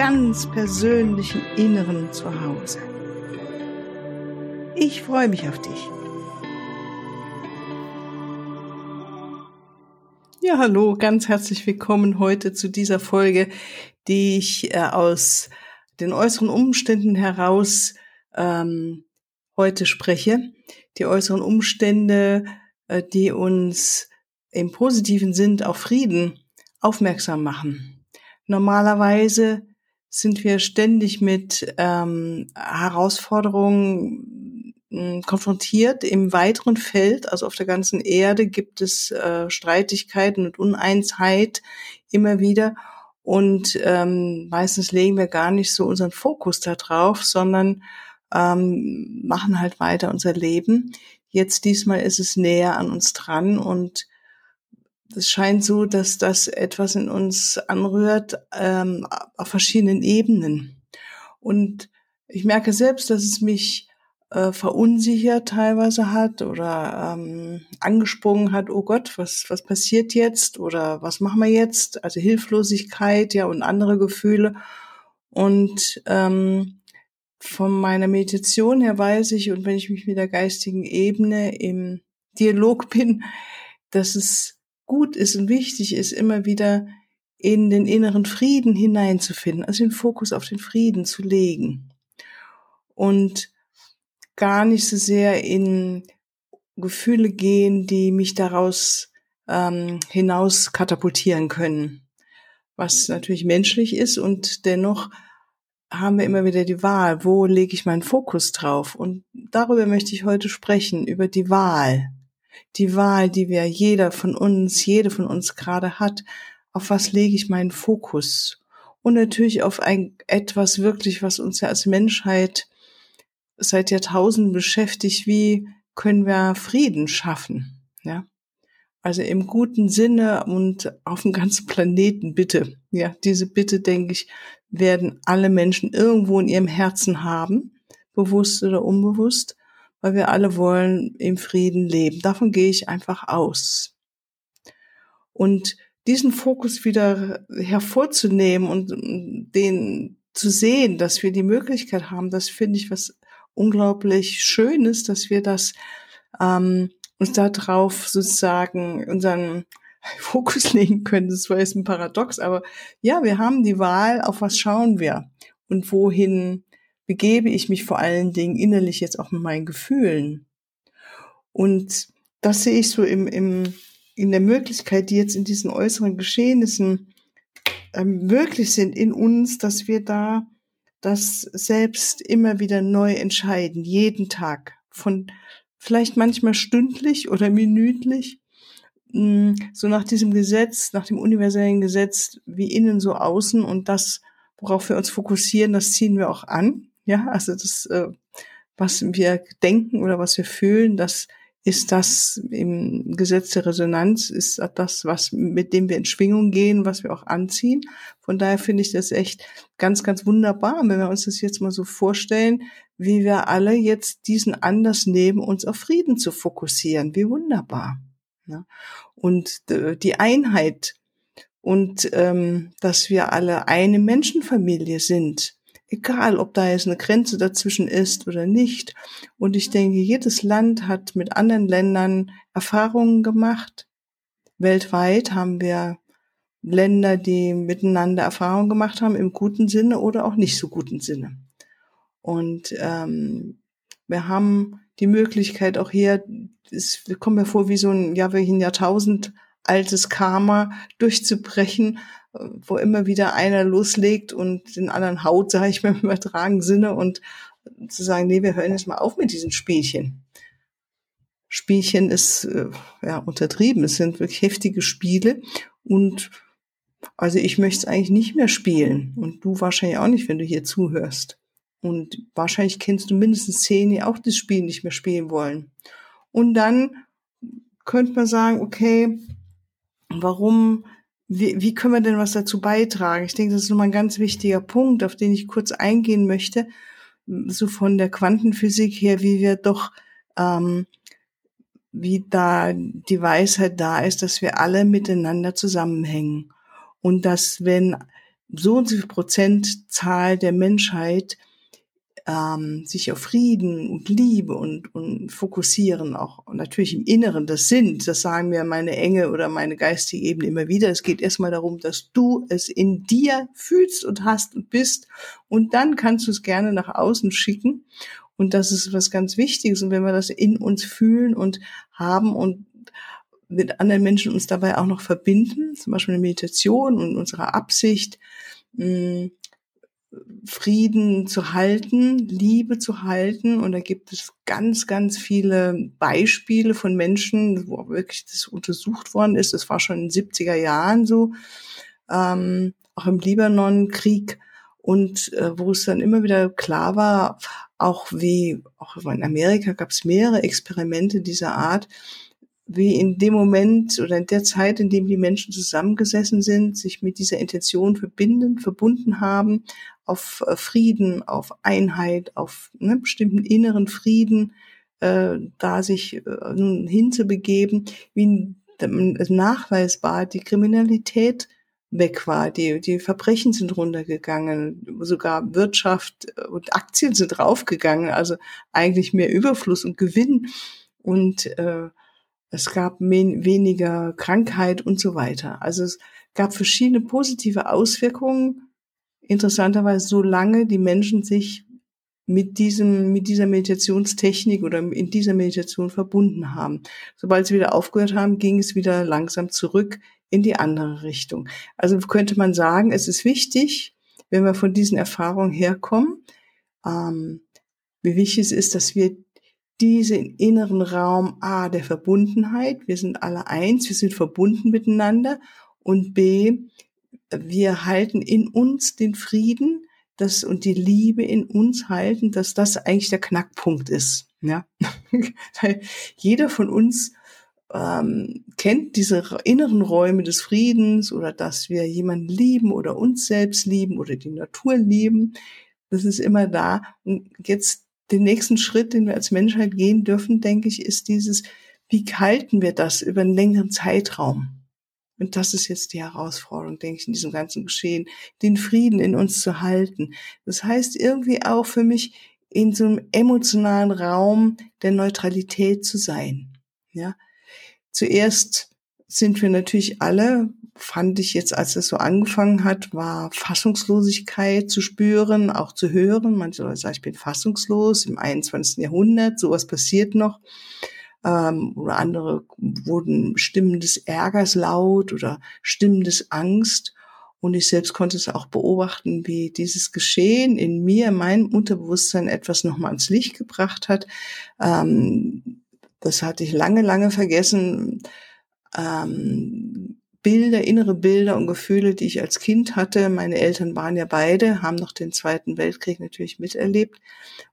ganz persönlichen Inneren zu Hause. Ich freue mich auf dich. Ja, hallo, ganz herzlich willkommen heute zu dieser Folge, die ich äh, aus den äußeren Umständen heraus ähm, heute spreche die äußeren Umstände, äh, die uns im positiven Sinn auf Frieden aufmerksam machen. Normalerweise sind wir ständig mit ähm, Herausforderungen äh, konfrontiert. Im weiteren Feld, also auf der ganzen Erde, gibt es äh, Streitigkeiten und Uneins,heit immer wieder. Und ähm, meistens legen wir gar nicht so unseren Fokus da drauf, sondern ähm, machen halt weiter unser Leben. Jetzt diesmal ist es näher an uns dran und es scheint so, dass das etwas in uns anrührt ähm, auf verschiedenen Ebenen. Und ich merke selbst, dass es mich äh, verunsichert teilweise hat oder ähm, angesprungen hat, oh Gott, was, was passiert jetzt oder was machen wir jetzt? Also Hilflosigkeit, ja, und andere Gefühle. Und ähm, von meiner Meditation her weiß ich und wenn ich mich mit der geistigen Ebene im Dialog bin, dass es gut ist und wichtig ist, immer wieder in den inneren Frieden hineinzufinden, also den Fokus auf den Frieden zu legen und gar nicht so sehr in Gefühle gehen, die mich daraus ähm, hinaus katapultieren können, was natürlich menschlich ist und dennoch haben wir immer wieder die Wahl, wo lege ich meinen Fokus drauf? Und darüber möchte ich heute sprechen, über die Wahl. Die Wahl, die wir jeder von uns, jede von uns gerade hat. Auf was lege ich meinen Fokus? Und natürlich auf ein, etwas wirklich, was uns ja als Menschheit seit Jahrtausenden beschäftigt. Wie können wir Frieden schaffen? Ja. Also im guten Sinne und auf dem ganzen Planeten bitte. Ja, diese Bitte, denke ich, werden alle Menschen irgendwo in ihrem Herzen haben, bewusst oder unbewusst, weil wir alle wollen im Frieden leben. Davon gehe ich einfach aus. Und diesen Fokus wieder hervorzunehmen und den zu sehen, dass wir die Möglichkeit haben, das finde ich was unglaublich Schönes, dass wir das ähm, uns darauf sozusagen unseren Fokus legen können. Das war jetzt ein Paradox, aber ja, wir haben die Wahl, auf was schauen wir und wohin begebe ich mich vor allen Dingen innerlich jetzt auch mit meinen Gefühlen. Und das sehe ich so im, im, in der Möglichkeit, die jetzt in diesen äußeren Geschehnissen äh, möglich sind in uns, dass wir da das selbst immer wieder neu entscheiden, jeden Tag, von vielleicht manchmal stündlich oder minütlich, Mm, so nach diesem Gesetz, nach dem universellen Gesetz, wie innen so außen und das, worauf wir uns fokussieren, das ziehen wir auch an. Ja, also das, äh, was wir denken oder was wir fühlen, das ist das im Gesetz der Resonanz, ist das, was, mit dem wir in Schwingung gehen, was wir auch anziehen. Von daher finde ich das echt ganz, ganz wunderbar, wenn wir uns das jetzt mal so vorstellen, wie wir alle jetzt diesen Anlass nehmen, uns auf Frieden zu fokussieren. Wie wunderbar. Ne? Und äh, die Einheit und ähm, dass wir alle eine Menschenfamilie sind, egal ob da jetzt eine Grenze dazwischen ist oder nicht. Und ich denke, jedes Land hat mit anderen Ländern Erfahrungen gemacht. Weltweit haben wir Länder, die miteinander Erfahrungen gemacht haben, im guten Sinne oder auch nicht so guten Sinne. Und ähm, wir haben die Möglichkeit auch hier, es kommt mir vor wie so ein, ja, wie ein Jahrtausend altes Karma durchzubrechen, wo immer wieder einer loslegt und den anderen haut, sage ich mal im übertragenen Sinne und zu sagen, nee, wir hören jetzt mal auf mit diesen Spielchen. Spielchen ist äh, ja untertrieben, es sind wirklich heftige Spiele und Also ich möchte es eigentlich nicht mehr spielen und du wahrscheinlich auch nicht, wenn du hier zuhörst. Und wahrscheinlich kennst du mindestens zehn, die auch das Spiel nicht mehr spielen wollen. Und dann könnte man sagen, okay, warum, wie, wie können wir denn was dazu beitragen? Ich denke, das ist nochmal ein ganz wichtiger Punkt, auf den ich kurz eingehen möchte, so von der Quantenphysik her, wie wir doch, ähm, wie da die Weisheit da ist, dass wir alle miteinander zusammenhängen. Und dass wenn so und so viel Prozentzahl der Menschheit ähm, sich auf Frieden und Liebe und, und fokussieren, auch natürlich im Inneren das sind, das sagen mir meine Enge oder meine geistige Ebene immer wieder. Es geht erstmal darum, dass du es in dir fühlst und hast und bist und dann kannst du es gerne nach außen schicken. Und das ist was ganz Wichtiges. Und wenn wir das in uns fühlen und haben und mit anderen Menschen uns dabei auch noch verbinden, zum Beispiel eine Meditation und unsere Absicht, mh, Frieden zu halten, Liebe zu halten. Und da gibt es ganz, ganz viele Beispiele von Menschen, wo wirklich das untersucht worden ist. Das war schon in den 70er Jahren so, ähm, auch im Libanon-Krieg. Und äh, wo es dann immer wieder klar war, auch wie, auch in Amerika gab es mehrere Experimente dieser Art, wie in dem Moment oder in der Zeit, in dem die Menschen zusammengesessen sind, sich mit dieser Intention verbinden, verbunden haben, auf äh, Frieden, auf Einheit, auf ne, bestimmten inneren Frieden, äh, da sich äh, hinzubegeben, wie nachweisbar die Kriminalität weg war. Die, die Verbrechen sind runtergegangen, sogar Wirtschaft und Aktien sind raufgegangen, also eigentlich mehr Überfluss und Gewinn. Und äh, es gab weniger Krankheit und so weiter. Also es gab verschiedene positive Auswirkungen. Interessanterweise, solange die Menschen sich mit diesem, mit dieser Meditationstechnik oder in dieser Meditation verbunden haben. Sobald sie wieder aufgehört haben, ging es wieder langsam zurück in die andere Richtung. Also könnte man sagen, es ist wichtig, wenn wir von diesen Erfahrungen herkommen, ähm, wie wichtig es ist, dass wir diesen inneren Raum A der Verbundenheit, wir sind alle eins, wir sind verbunden miteinander und B, wir halten in uns den Frieden das, und die Liebe in uns halten, dass das eigentlich der Knackpunkt ist. Ja? Jeder von uns ähm, kennt diese inneren Räume des Friedens oder dass wir jemanden lieben oder uns selbst lieben oder die Natur lieben. Das ist immer da. Und jetzt den nächsten Schritt, den wir als Menschheit gehen dürfen, denke ich, ist dieses, wie halten wir das über einen längeren Zeitraum? Und das ist jetzt die Herausforderung, denke ich, in diesem ganzen Geschehen, den Frieden in uns zu halten. Das heißt irgendwie auch für mich, in so einem emotionalen Raum der Neutralität zu sein. Ja. Zuerst sind wir natürlich alle fand ich jetzt, als es so angefangen hat, war Fassungslosigkeit zu spüren, auch zu hören. Manche Leute sagen, ich bin fassungslos im 21. Jahrhundert, sowas passiert noch. Ähm, oder andere wurden Stimmen des Ärgers laut oder Stimmen des Angst. Und ich selbst konnte es auch beobachten, wie dieses Geschehen in mir, in meinem Unterbewusstsein etwas nochmal ans Licht gebracht hat. Ähm, das hatte ich lange, lange vergessen. Ähm, Bilder, innere Bilder und Gefühle, die ich als Kind hatte. Meine Eltern waren ja beide, haben noch den Zweiten Weltkrieg natürlich miterlebt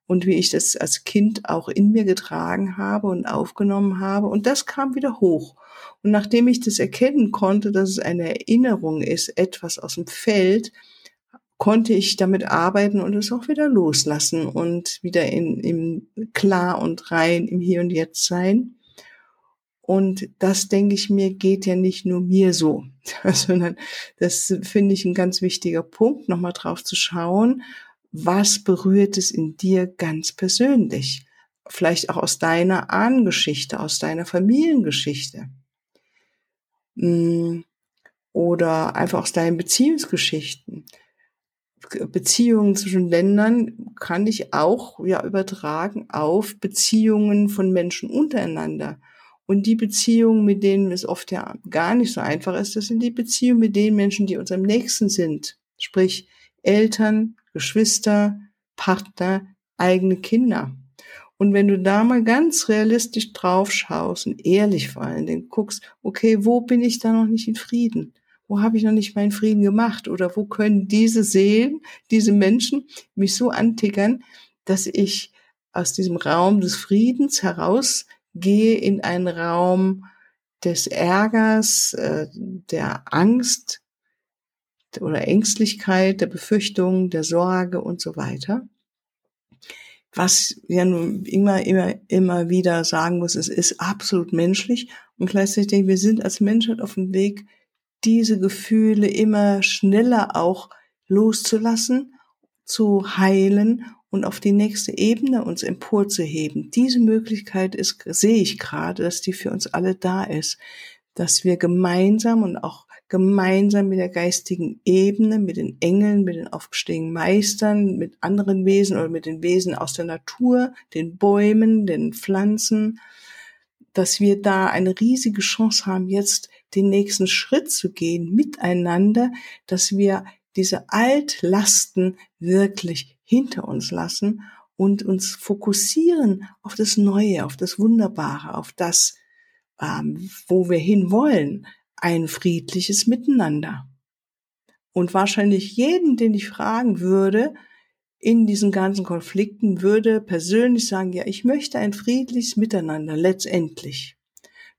und wie ich das als Kind auch in mir getragen habe und aufgenommen habe. Und das kam wieder hoch. Und nachdem ich das erkennen konnte, dass es eine Erinnerung ist, etwas aus dem Feld, konnte ich damit arbeiten und es auch wieder loslassen und wieder in, im klar und rein im Hier und Jetzt sein. Und das, denke ich mir, geht ja nicht nur mir so, sondern das finde ich ein ganz wichtiger Punkt, nochmal drauf zu schauen, was berührt es in dir ganz persönlich? Vielleicht auch aus deiner Ahnengeschichte, aus deiner Familiengeschichte. Hm, oder einfach aus deinen Beziehungsgeschichten. Beziehungen zwischen Ländern kann ich auch ja übertragen auf Beziehungen von Menschen untereinander. Und die Beziehungen, mit denen es oft ja gar nicht so einfach ist, das sind die Beziehungen mit den Menschen, die uns am nächsten sind. Sprich Eltern, Geschwister, Partner, eigene Kinder. Und wenn du da mal ganz realistisch drauf schaust und ehrlich vor allen Dingen guckst, okay, wo bin ich da noch nicht in Frieden? wo habe ich noch nicht meinen Frieden gemacht? Oder wo können diese Seelen, diese Menschen mich so antickern, dass ich aus diesem Raum des Friedens herausgehe in einen Raum des Ärgers, äh, der Angst oder Ängstlichkeit, der Befürchtung, der Sorge und so weiter. Was ja nun immer, immer, immer wieder sagen muss, es ist absolut menschlich und gleichzeitig wir sind als Menschheit auf dem Weg, diese Gefühle immer schneller auch loszulassen, zu heilen und auf die nächste Ebene uns emporzuheben. Diese Möglichkeit ist, sehe ich gerade, dass die für uns alle da ist, dass wir gemeinsam und auch gemeinsam mit der geistigen Ebene, mit den Engeln, mit den aufgestiegenen Meistern, mit anderen Wesen oder mit den Wesen aus der Natur, den Bäumen, den Pflanzen, dass wir da eine riesige Chance haben, jetzt den nächsten Schritt zu gehen miteinander, dass wir diese Altlasten wirklich hinter uns lassen und uns fokussieren auf das Neue, auf das Wunderbare, auf das, ähm, wo wir hinwollen, ein friedliches Miteinander. Und wahrscheinlich jeden, den ich fragen würde, in diesen ganzen Konflikten, würde persönlich sagen, ja, ich möchte ein friedliches Miteinander, letztendlich.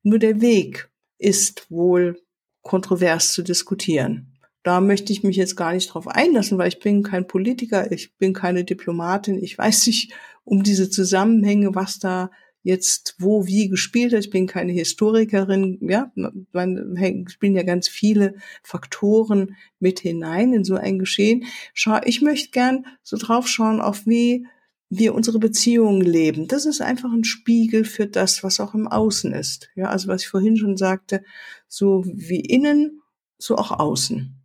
Nur der Weg ist wohl kontrovers zu diskutieren. Da möchte ich mich jetzt gar nicht drauf einlassen, weil ich bin kein Politiker, ich bin keine Diplomatin, ich weiß nicht um diese Zusammenhänge, was da jetzt wo wie gespielt hat. Ich bin keine Historikerin, ja, man spielen ja ganz viele Faktoren mit hinein in so ein Geschehen. Schau, ich möchte gern so drauf schauen, auf wie wir unsere Beziehungen leben. Das ist einfach ein Spiegel für das, was auch im Außen ist. Ja, also was ich vorhin schon sagte, so wie innen, so auch außen.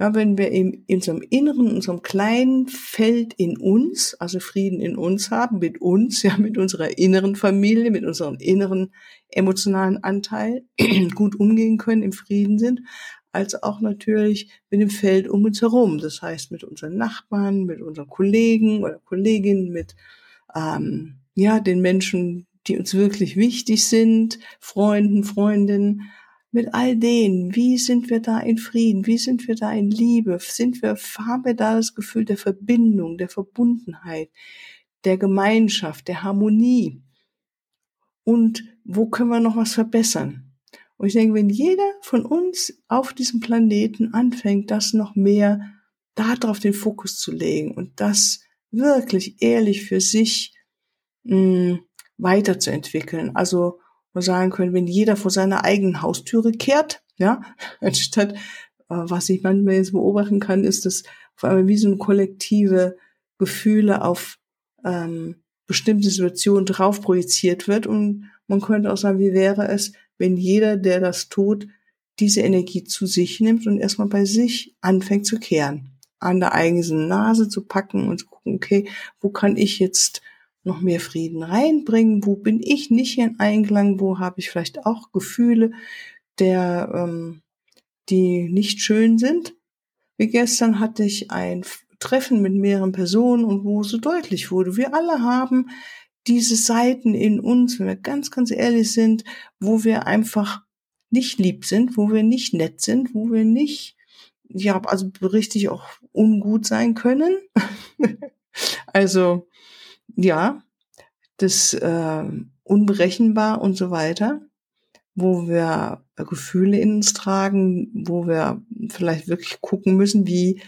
Ja, wenn wir in, in unserem Inneren, in unserem kleinen Feld in uns, also Frieden in uns haben, mit uns, ja, mit unserer inneren Familie, mit unserem inneren emotionalen Anteil gut umgehen können, im Frieden sind, als auch natürlich mit dem Feld um uns herum. Das heißt, mit unseren Nachbarn, mit unseren Kollegen oder Kolleginnen, mit, ähm, ja, den Menschen, die uns wirklich wichtig sind, Freunden, Freundinnen, mit all denen, wie sind wir da in Frieden, wie sind wir da in Liebe, sind wir, haben wir da das Gefühl der Verbindung, der Verbundenheit, der Gemeinschaft, der Harmonie und wo können wir noch was verbessern? Und ich denke, wenn jeder von uns auf diesem Planeten anfängt, das noch mehr darauf den Fokus zu legen und das wirklich ehrlich für sich mh, hm, weiterzuentwickeln, also wir sagen können, wenn jeder vor seiner eigenen Haustüre kehrt, ja, anstatt, äh, was ich manchmal jetzt beobachten kann, ist, dass vor allem wie so eine kollektive Gefühle auf ähm, bestimmte Situationen drauf projiziert wird. Und man könnte auch sagen, wie wäre es, wenn jeder, der das tut, diese Energie zu sich nimmt und erstmal bei sich anfängt zu kehren, an der eigenen Nase zu packen und zu gucken, okay, wo kann ich jetzt noch mehr Frieden reinbringen? Wo bin ich nicht in Einklang? Wo habe ich vielleicht auch Gefühle, der, ähm, die nicht schön sind? Wie gestern hatte ich ein Treffen mit mehreren Personen und wo so deutlich wurde, wir alle haben diese Seiten in uns, wenn wir ganz, ganz ehrlich sind, wo wir einfach nicht lieb sind, wo wir nicht nett sind, wo wir nicht, ja, also richtig auch ungut sein können. also, ja, das äh, unberechenbar und so weiter, wo wir Gefühle in uns tragen, wo wir vielleicht wirklich gucken müssen, wie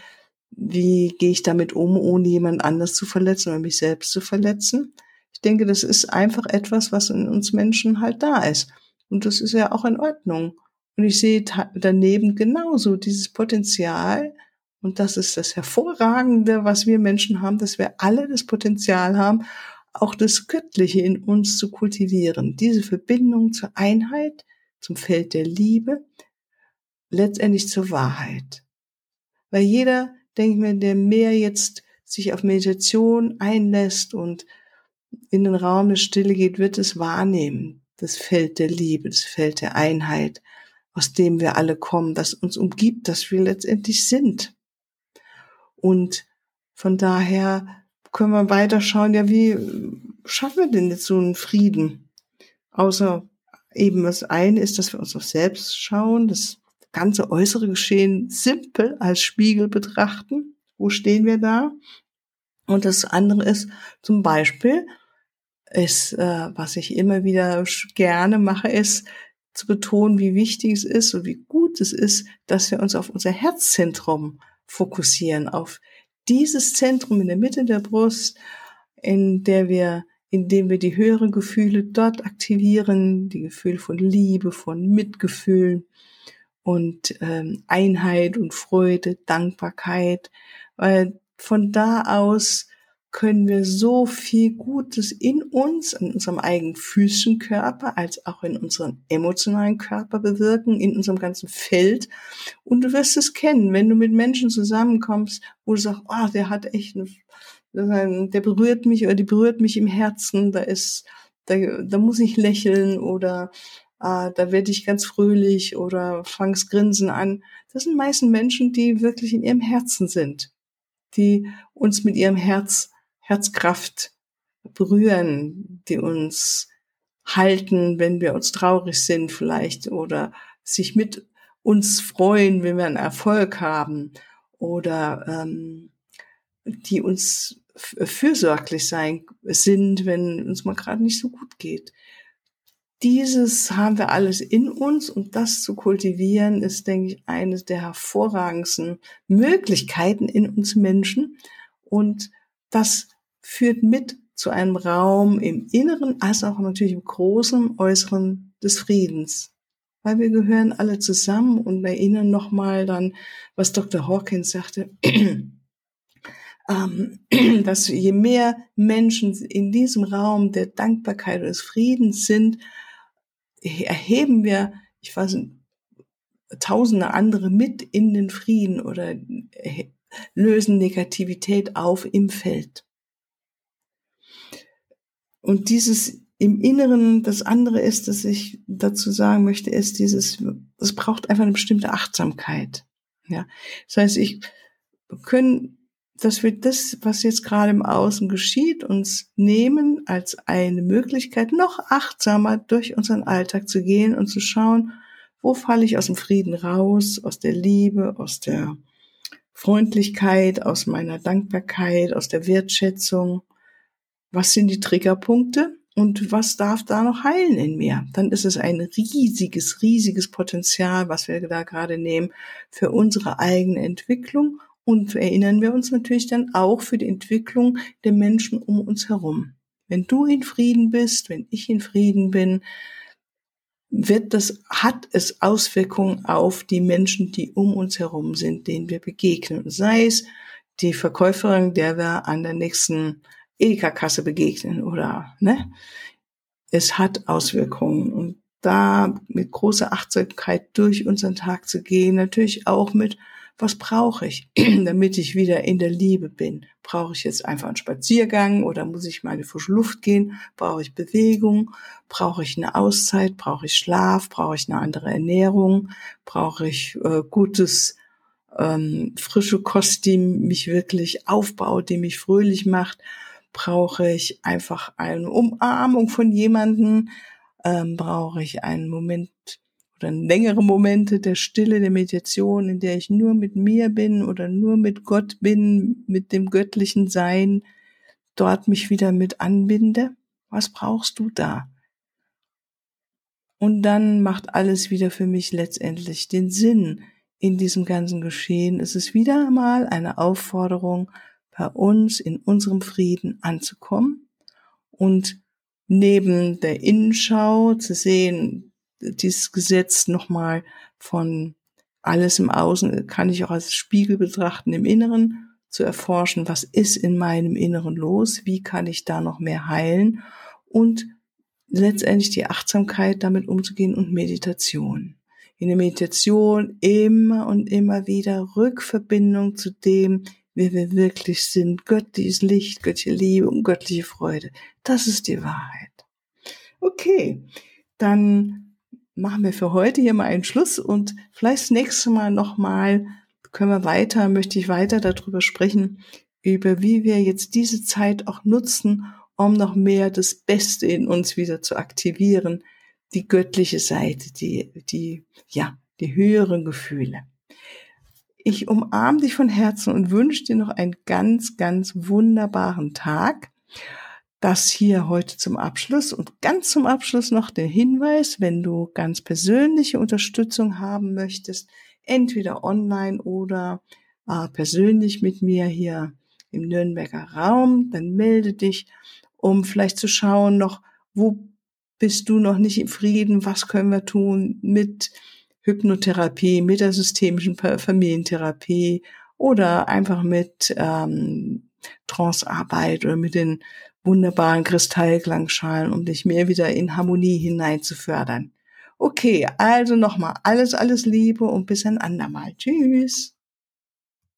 wie gehe ich damit um, ohne jemand anders zu verletzen oder mich selbst zu verletzen. Ich denke, das ist einfach etwas, was in uns Menschen halt da ist. Und das ist ja auch in Ordnung. Und ich sehe daneben genauso dieses Potenzial, und das ist das Hervorragende, was wir Menschen haben, dass wir alle das Potenzial haben, auch das Göttliche in uns zu kultivieren. Diese Verbindung zur Einheit, zum Feld der Liebe, letztendlich zur Wahrheit. Weil jeder, denke ich mir, der mehr jetzt sich auf Meditation einlässt und in den Raum der Stille geht, wird es wahrnehmen. Das Feld der Liebe, das Feld der Einheit, aus dem wir alle kommen, das uns umgibt, das wir letztendlich sind. Und von daher können wir weiterschauen, ja, wie schaffen wir denn jetzt so einen Frieden? Außer eben das eine ist, dass wir uns auf selbst schauen, das ganze äußere Geschehen simpel als Spiegel betrachten. Wo stehen wir da? Und das andere ist zum Beispiel, ist, äh, was ich immer wieder gerne mache, ist zu betonen, wie wichtig es ist und wie gut es ist, dass wir uns auf unser Herzzentrum fokussieren, auf dieses Zentrum in der Mitte der Brust, in der wir, indem wir die höheren Gefühle dort aktivieren, die Gefühle von Liebe, von Mitgefühl und ähm, Einheit und Freude, Dankbarkeit, weil von da aus können wir so viel Gutes in uns, in unserem eigenen physischen Körper, als auch in unserem emotionalen Körper bewirken, in unserem ganzen Feld. Und du wirst es kennen, wenn du mit Menschen zusammenkommst, wo du sagst, oh, der hat echt, eine, der berührt mich oder die berührt mich im Herzen, da ist, da, da muss ich lächeln oder äh, da werde ich ganz fröhlich oder fangs Grinsen an. Das sind meistens Menschen, die wirklich in ihrem Herzen sind, die uns mit ihrem Herz Herzkraft berühren, die uns halten, wenn wir uns traurig sind vielleicht oder sich mit uns freuen, wenn wir einen Erfolg haben oder ähm, die uns fürsorglich sein sind, wenn uns mal gerade nicht so gut geht. Dieses haben wir alles in uns und das zu kultivieren ist, denke ich, eine der hervorragendsten Möglichkeiten in uns Menschen und das führt mit zu einem Raum im Inneren als auch natürlich im großen Äußeren des Friedens. Weil wir gehören alle zusammen und erinnern nochmal dann, was Dr. Hawkins sagte, ähm, dass je mehr Menschen in diesem Raum der Dankbarkeit und des Friedens sind, erheben wir, ich weiß nicht, tausende andere mit in den Frieden oder lösen Negativität auf im Feld. Und dieses im Inneren, das andere ist, dass ich dazu sagen möchte, ist dieses, es braucht einfach eine bestimmte Achtsamkeit. Ja, das heißt, ich können, dass wir das, was jetzt gerade im Außen geschieht, uns nehmen als eine Möglichkeit, noch achtsamer durch unseren Alltag zu gehen und zu schauen, wo falle ich aus dem Frieden raus, aus der Liebe, aus der Freundlichkeit, aus meiner Dankbarkeit, aus der Wertschätzung was sind die Triggerpunkte und was darf da noch heilen in mir? Dann ist es ein riesiges, riesiges Potenzial, was wir da gerade nehmen für unsere eigene Entwicklung und erinnern wir uns natürlich dann auch für die Entwicklung der Menschen um uns herum. Wenn du in Frieden bist, wenn ich in Frieden bin, wird das, hat es Auswirkungen auf die Menschen, die um uns herum sind, denen wir begegnen. Sei es die Verkäuferin, der wir an der nächsten Edeka-Kasse begegnen oder, ne? Es hat Auswirkungen und da mit großer Achtsamkeit durch unseren Tag zu gehen, natürlich auch mit, was brauche ich, damit ich wieder in der Liebe bin? Brauche ich jetzt einfach einen Spaziergang oder muss ich mal in die frische Luft gehen? Brauche ich Bewegung? Brauche ich eine Auszeit? Brauche ich Schlaf? Brauche ich eine andere Ernährung? Brauche ich äh, gutes ähm, frische Kost, die mich wirklich aufbaut, die mich fröhlich macht? Brauche ich einfach eine Umarmung von jemanden, ähm, brauche ich einen Moment oder längere Momente der Stille, der Meditation, in der ich nur mit mir bin oder nur mit Gott bin, mit dem göttlichen Sein, dort mich wieder mit anbinde. Was brauchst du da? Und dann macht alles wieder für mich letztendlich den Sinn in diesem ganzen Geschehen. Es ist wieder einmal eine Aufforderung, bei uns in unserem Frieden anzukommen und neben der Innenschau zu sehen, dieses Gesetz nochmal von alles im Außen kann ich auch als Spiegel betrachten im Inneren, zu erforschen, was ist in meinem Inneren los, wie kann ich da noch mehr heilen und letztendlich die Achtsamkeit damit umzugehen und Meditation. In der Meditation immer und immer wieder Rückverbindung zu dem, wer wir wirklich sind. Göttliches Licht, göttliche Liebe und göttliche Freude. Das ist die Wahrheit. Okay, dann machen wir für heute hier mal einen Schluss und vielleicht das nächste Mal nochmal können wir weiter, möchte ich weiter darüber sprechen, über wie wir jetzt diese Zeit auch nutzen, um noch mehr das Beste in uns wieder zu aktivieren, die göttliche Seite, die, die, ja, die höheren Gefühle. Ich umarme dich von Herzen und wünsche dir noch einen ganz, ganz wunderbaren Tag. Das hier heute zum Abschluss und ganz zum Abschluss noch der Hinweis, wenn du ganz persönliche Unterstützung haben möchtest, entweder online oder äh, persönlich mit mir hier im Nürnberger Raum, dann melde dich, um vielleicht zu schauen noch, wo bist du noch nicht im Frieden, was können wir tun mit Hypnotherapie, mit der systemischen Familientherapie oder einfach mit ähm, Trancearbeit oder mit den wunderbaren Kristallklangschalen, um dich mehr wieder in Harmonie hinein zu fördern. Okay, also nochmal alles, alles Liebe und bis ein andermal. Tschüss.